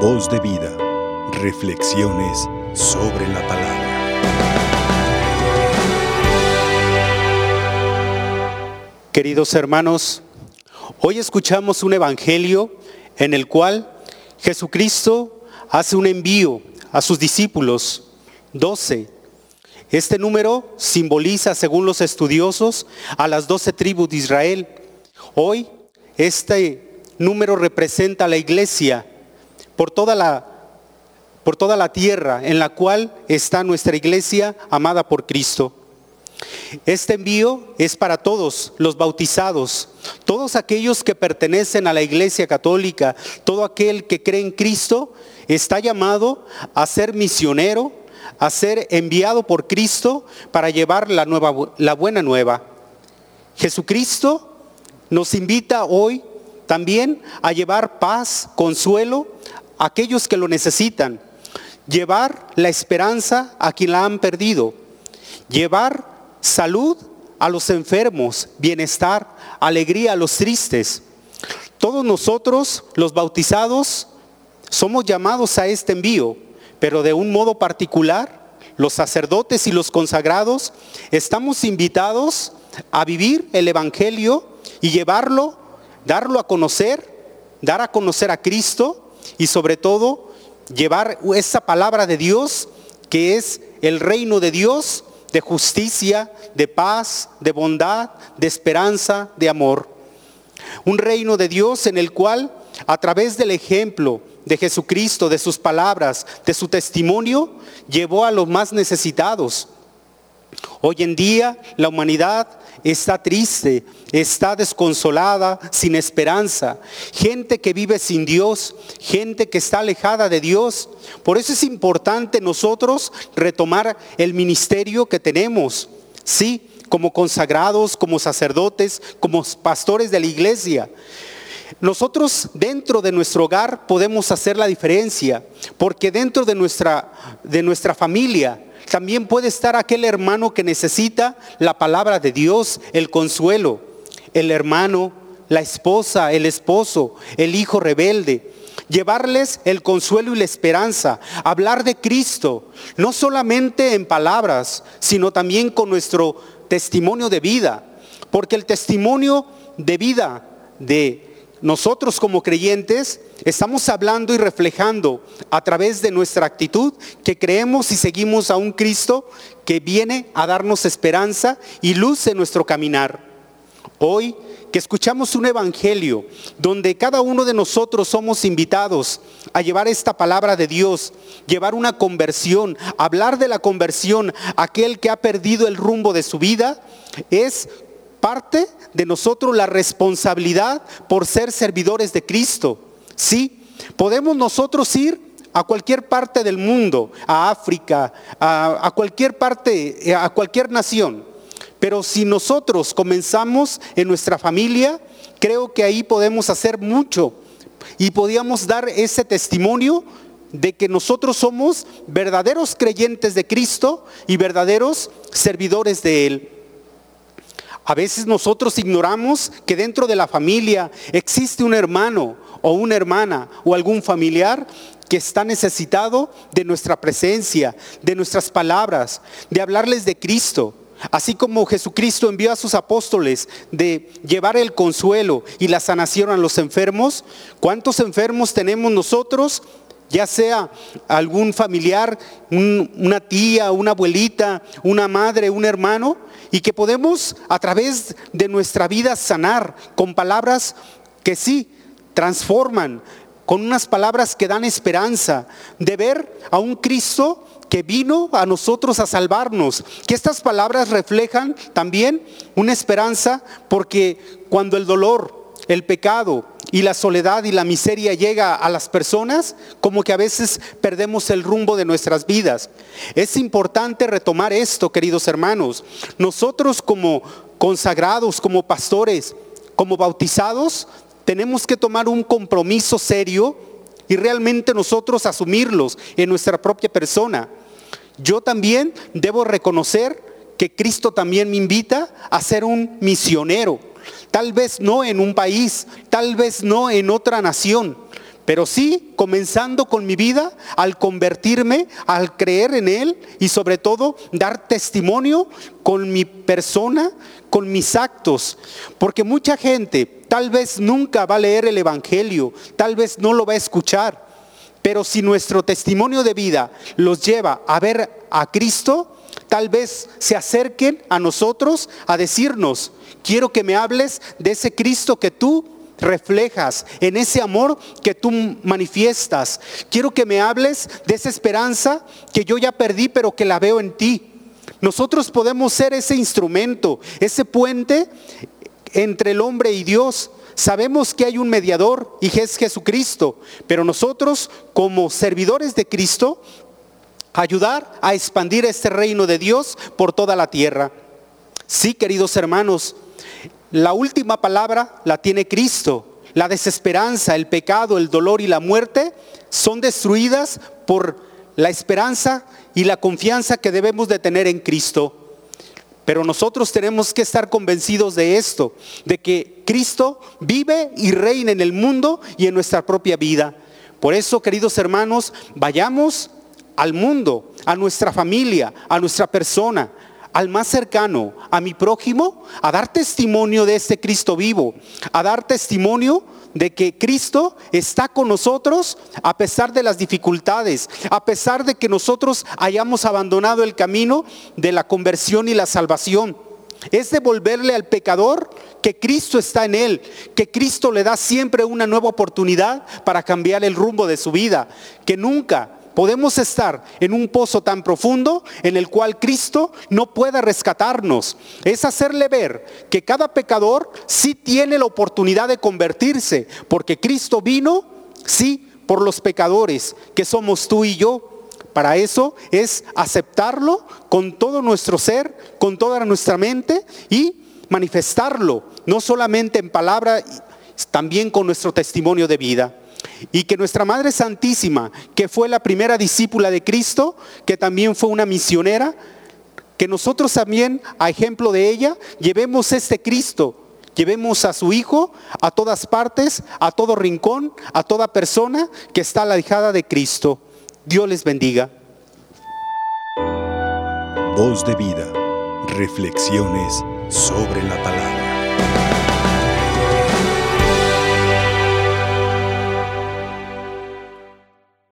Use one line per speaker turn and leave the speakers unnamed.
Voz de vida. Reflexiones sobre la palabra.
Queridos hermanos, hoy escuchamos un evangelio en el cual Jesucristo hace un envío a sus discípulos, doce. Este número simboliza, según los estudiosos, a las doce tribus de Israel. Hoy este número representa a la iglesia por toda la por toda la tierra en la cual está nuestra iglesia amada por Cristo. Este envío es para todos los bautizados, todos aquellos que pertenecen a la Iglesia Católica, todo aquel que cree en Cristo está llamado a ser misionero, a ser enviado por Cristo para llevar la, nueva, la buena nueva. Jesucristo nos invita hoy también a llevar paz, consuelo aquellos que lo necesitan, llevar la esperanza a quien la han perdido, llevar salud a los enfermos, bienestar, alegría a los tristes. Todos nosotros, los bautizados, somos llamados a este envío, pero de un modo particular, los sacerdotes y los consagrados estamos invitados a vivir el Evangelio y llevarlo, darlo a conocer, dar a conocer a Cristo y sobre todo llevar esa palabra de Dios que es el reino de Dios de justicia, de paz, de bondad, de esperanza, de amor. Un reino de Dios en el cual, a través del ejemplo de Jesucristo, de sus palabras, de su testimonio, llevó a los más necesitados. Hoy en día la humanidad está triste, está desconsolada, sin esperanza. Gente que vive sin Dios, gente que está alejada de Dios. Por eso es importante nosotros retomar el ministerio que tenemos. Sí, como consagrados, como sacerdotes, como pastores de la iglesia. Nosotros dentro de nuestro hogar podemos hacer la diferencia, porque dentro de nuestra, de nuestra familia también puede estar aquel hermano que necesita la palabra de Dios, el consuelo, el hermano, la esposa, el esposo, el hijo rebelde. Llevarles el consuelo y la esperanza, hablar de Cristo, no solamente en palabras, sino también con nuestro testimonio de vida, porque el testimonio de vida de nosotros como creyentes estamos hablando y reflejando a través de nuestra actitud que creemos y seguimos a un Cristo que viene a darnos esperanza y luz en nuestro caminar. Hoy que escuchamos un evangelio donde cada uno de nosotros somos invitados a llevar esta palabra de Dios, llevar una conversión, hablar de la conversión, aquel que ha perdido el rumbo de su vida, es parte de nosotros la responsabilidad por ser servidores de Cristo. Sí, podemos nosotros ir a cualquier parte del mundo, a África, a, cualquier parte, a cualquier nación. Pero si nosotros comenzamos en nuestra familia, creo que ahí podemos hacer mucho y podíamos dar ese testimonio de que nosotros somos verdaderos creyentes de Cristo y verdaderos servidores de Él. A veces nosotros ignoramos que dentro de la familia existe un hermano o una hermana o algún familiar que está necesitado de nuestra presencia, de nuestras palabras, de hablarles de Cristo. Así como Jesucristo envió a sus apóstoles de llevar el consuelo y la sanación a los enfermos, ¿cuántos enfermos tenemos nosotros ya sea algún familiar, una tía, una abuelita, una madre, un hermano, y que podemos a través de nuestra vida sanar con palabras que sí transforman, con unas palabras que dan esperanza, de ver a un Cristo que vino a nosotros a salvarnos. Que estas palabras reflejan también una esperanza porque cuando el dolor, el pecado y la soledad y la miseria llega a las personas, como que a veces perdemos el rumbo de nuestras vidas. Es importante retomar esto, queridos hermanos. Nosotros como consagrados, como pastores, como bautizados, tenemos que tomar un compromiso serio y realmente nosotros asumirlos en nuestra propia persona. Yo también debo reconocer que Cristo también me invita a ser un misionero tal vez no en un país, tal vez no en otra nación, pero sí comenzando con mi vida al convertirme, al creer en Él y sobre todo dar testimonio con mi persona, con mis actos. Porque mucha gente tal vez nunca va a leer el Evangelio, tal vez no lo va a escuchar, pero si nuestro testimonio de vida los lleva a ver a Cristo, tal vez se acerquen a nosotros a decirnos, quiero que me hables de ese Cristo que tú reflejas, en ese amor que tú manifiestas. Quiero que me hables de esa esperanza que yo ya perdí, pero que la veo en ti. Nosotros podemos ser ese instrumento, ese puente entre el hombre y Dios. Sabemos que hay un mediador y es Jesucristo, pero nosotros como servidores de Cristo, ayudar a expandir este reino de Dios por toda la tierra. Sí, queridos hermanos, la última palabra la tiene Cristo. La desesperanza, el pecado, el dolor y la muerte son destruidas por la esperanza y la confianza que debemos de tener en Cristo. Pero nosotros tenemos que estar convencidos de esto, de que Cristo vive y reina en el mundo y en nuestra propia vida. Por eso, queridos hermanos, vayamos al mundo, a nuestra familia, a nuestra persona, al más cercano, a mi prójimo, a dar testimonio de este Cristo vivo, a dar testimonio de que Cristo está con nosotros a pesar de las dificultades, a pesar de que nosotros hayamos abandonado el camino de la conversión y la salvación. Es devolverle al pecador que Cristo está en él, que Cristo le da siempre una nueva oportunidad para cambiar el rumbo de su vida, que nunca podemos estar en un pozo tan profundo en el cual Cristo no pueda rescatarnos. Es hacerle ver que cada pecador sí tiene la oportunidad de convertirse, porque Cristo vino, sí, por los pecadores, que somos tú y yo. Para eso es aceptarlo con todo nuestro ser, con toda nuestra mente y manifestarlo, no solamente en palabra, también con nuestro testimonio de vida. Y que nuestra Madre Santísima, que fue la primera discípula de Cristo, que también fue una misionera, que nosotros también, a ejemplo de ella, llevemos este Cristo, llevemos a su Hijo a todas partes, a todo rincón, a toda persona que está alejada de Cristo. Dios les bendiga.
Voz de vida, reflexiones sobre la palabra.